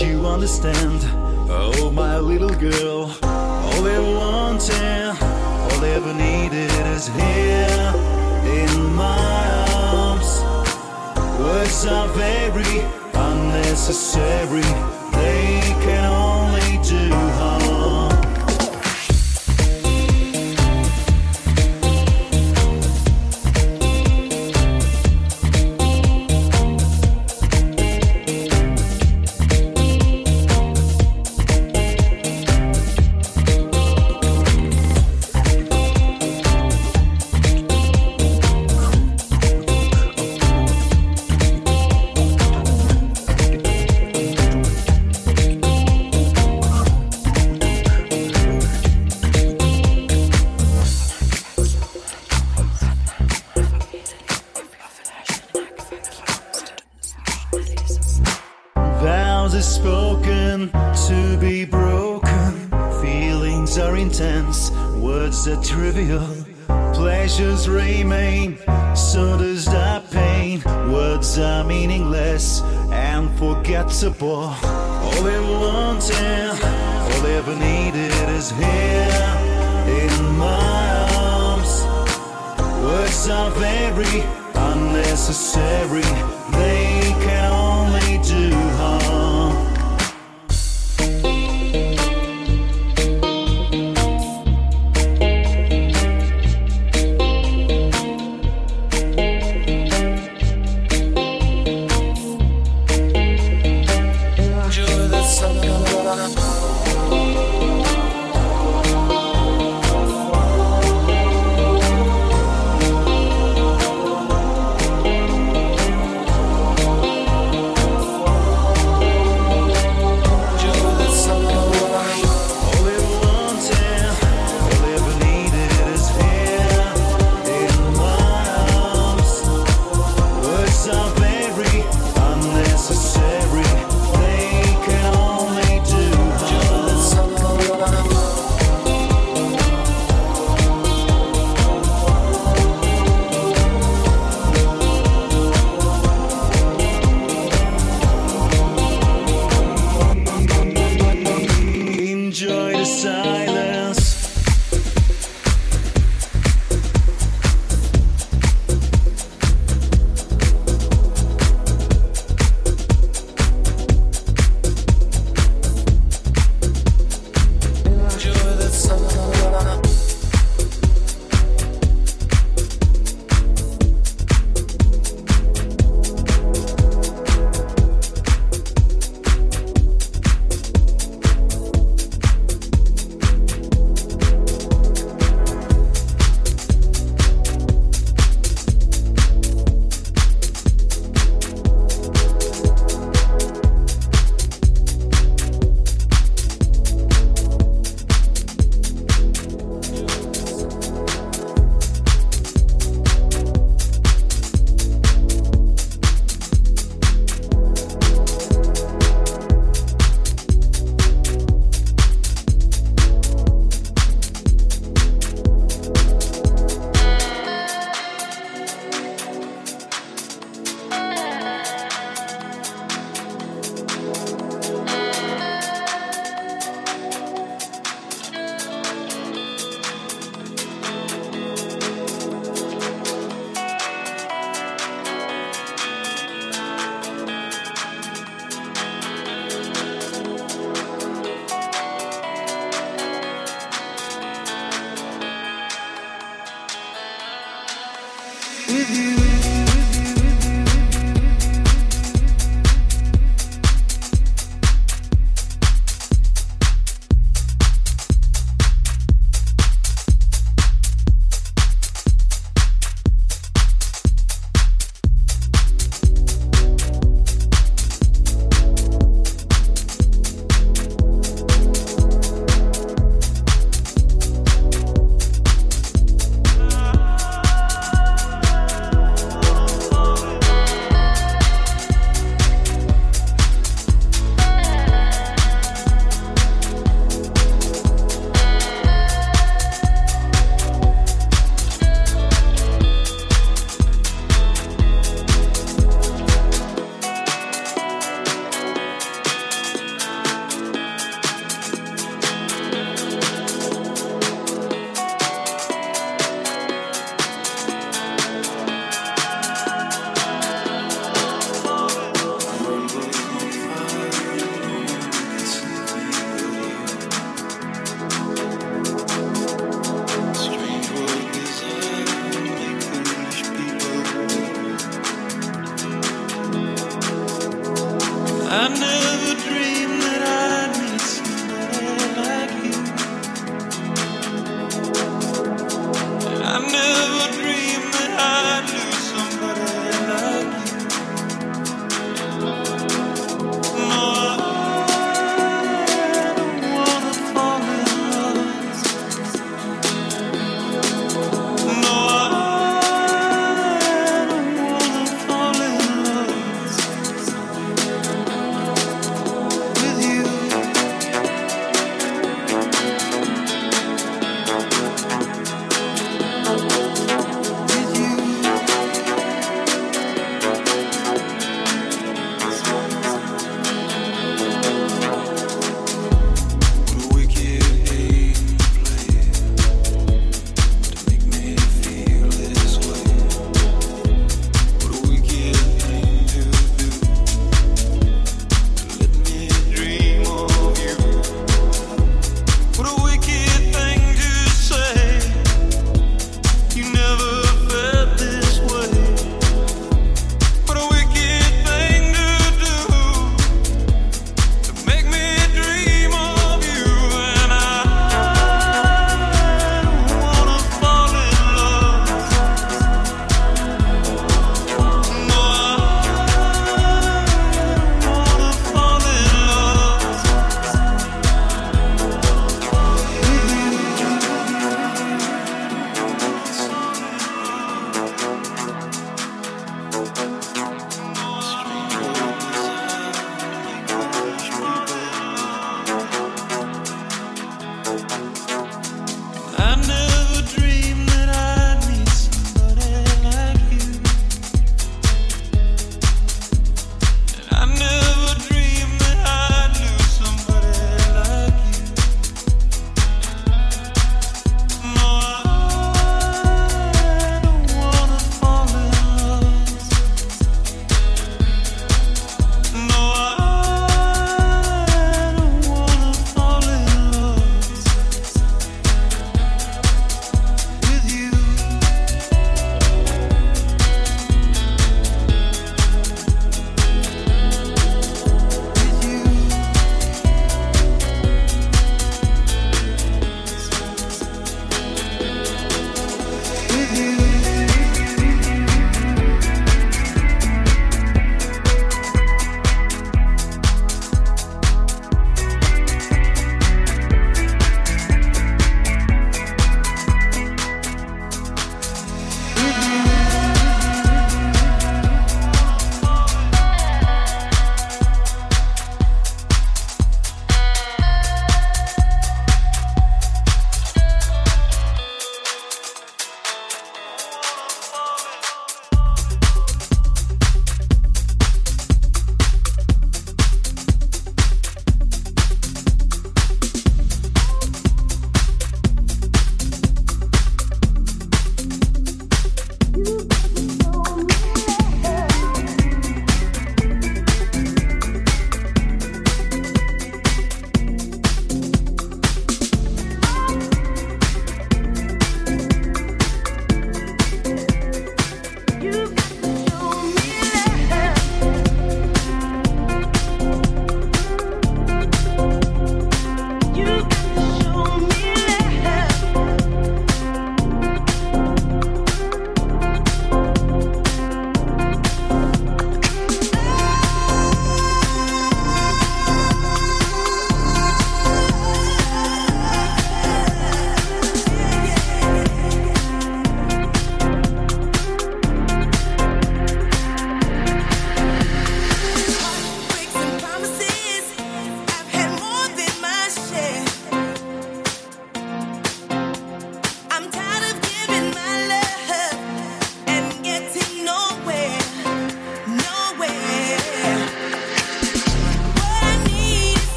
you understand. Oh, my little girl, all they wanted, all they ever needed is here in my arms. Words are very unnecessary, they can